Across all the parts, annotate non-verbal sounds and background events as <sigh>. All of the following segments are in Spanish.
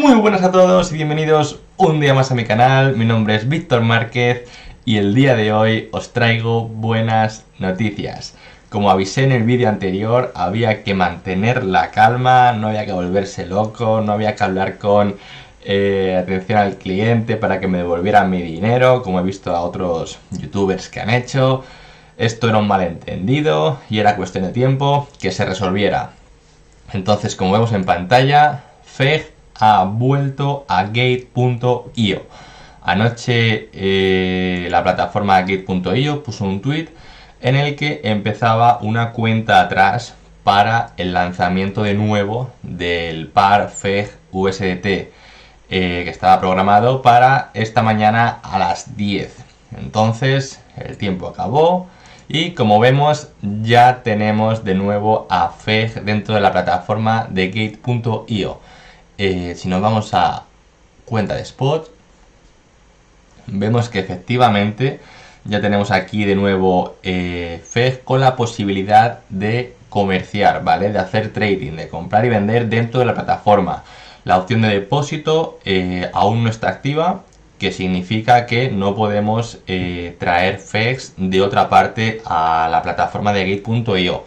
Muy buenas a todos y bienvenidos un día más a mi canal. Mi nombre es Víctor Márquez y el día de hoy os traigo buenas noticias. Como avisé en el vídeo anterior, había que mantener la calma, no había que volverse loco, no había que hablar con eh, atención al cliente para que me devolvieran mi dinero, como he visto a otros youtubers que han hecho. Esto era un malentendido y era cuestión de tiempo que se resolviera. Entonces, como vemos en pantalla, FEG ha vuelto a Gate.io. Anoche eh, la plataforma Gate.io puso un tweet en el que empezaba una cuenta atrás para el lanzamiento de nuevo del par FEG USDT eh, que estaba programado para esta mañana a las 10. Entonces el tiempo acabó y como vemos ya tenemos de nuevo a FEG dentro de la plataforma de Gate.io. Eh, si nos vamos a cuenta de spot, vemos que efectivamente ya tenemos aquí de nuevo eh, con la posibilidad de comerciar, ¿vale? De hacer trading, de comprar y vender dentro de la plataforma. La opción de depósito eh, aún no está activa, que significa que no podemos traer FEGs de otra parte a la plataforma de Gate.io.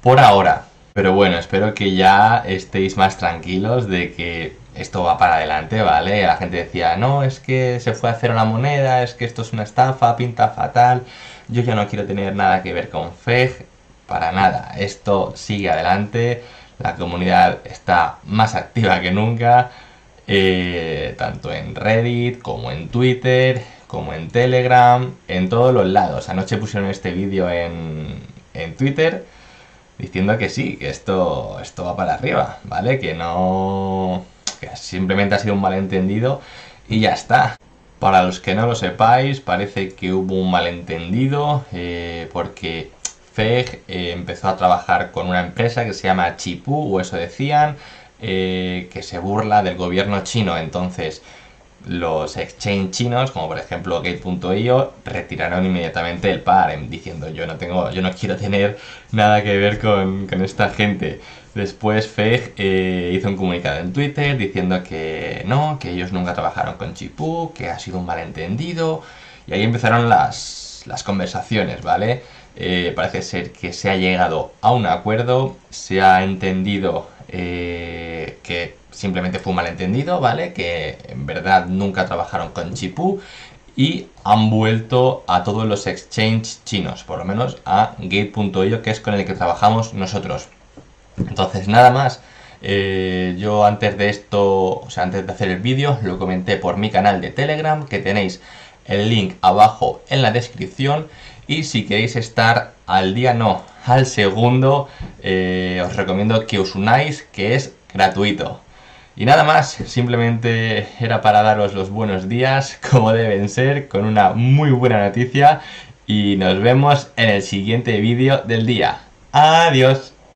Por ahora, pero bueno, espero que ya estéis más tranquilos de que esto va para adelante, ¿vale? La gente decía, no, es que se fue a hacer una moneda, es que esto es una estafa, pinta fatal, yo ya no quiero tener nada que ver con FEG, para nada, esto sigue adelante, la comunidad está más activa que nunca, eh, tanto en Reddit como en Twitter, como en Telegram, en todos los lados. Anoche pusieron este vídeo en, en Twitter diciendo que sí, que esto, esto va para arriba, ¿vale? Que no... que simplemente ha sido un malentendido y ya está. Para los que no lo sepáis, parece que hubo un malentendido eh, porque FEG eh, empezó a trabajar con una empresa que se llama Chipu, o eso decían, eh, que se burla del gobierno chino. Entonces, los exchange chinos, como por ejemplo Gate.io, retiraron inmediatamente el par diciendo yo no tengo, yo no quiero tener nada que ver con, esta gente. Después FEG eh, hizo un comunicado en Twitter diciendo que no, que ellos nunca trabajaron con Chipu, que ha sido un malentendido. Y ahí empezaron las, las conversaciones, ¿vale? Eh, parece ser que se ha llegado a un acuerdo, se ha entendido eh, que simplemente fue un malentendido, ¿vale? Que en verdad nunca trabajaron con Chipu y han vuelto a todos los exchanges chinos, por lo menos a Gate.io, que es con el que trabajamos nosotros. Entonces, nada más. Eh, yo antes de esto, o sea, antes de hacer el vídeo, lo comenté por mi canal de Telegram, que tenéis el link abajo en la descripción. Y si queréis estar al día, no, al segundo, eh, os recomiendo que os unáis, que es gratuito. Y nada más, simplemente era para daros los buenos días, <laughs> como deben ser, con una muy buena noticia. Y nos vemos en el siguiente vídeo del día. Adiós.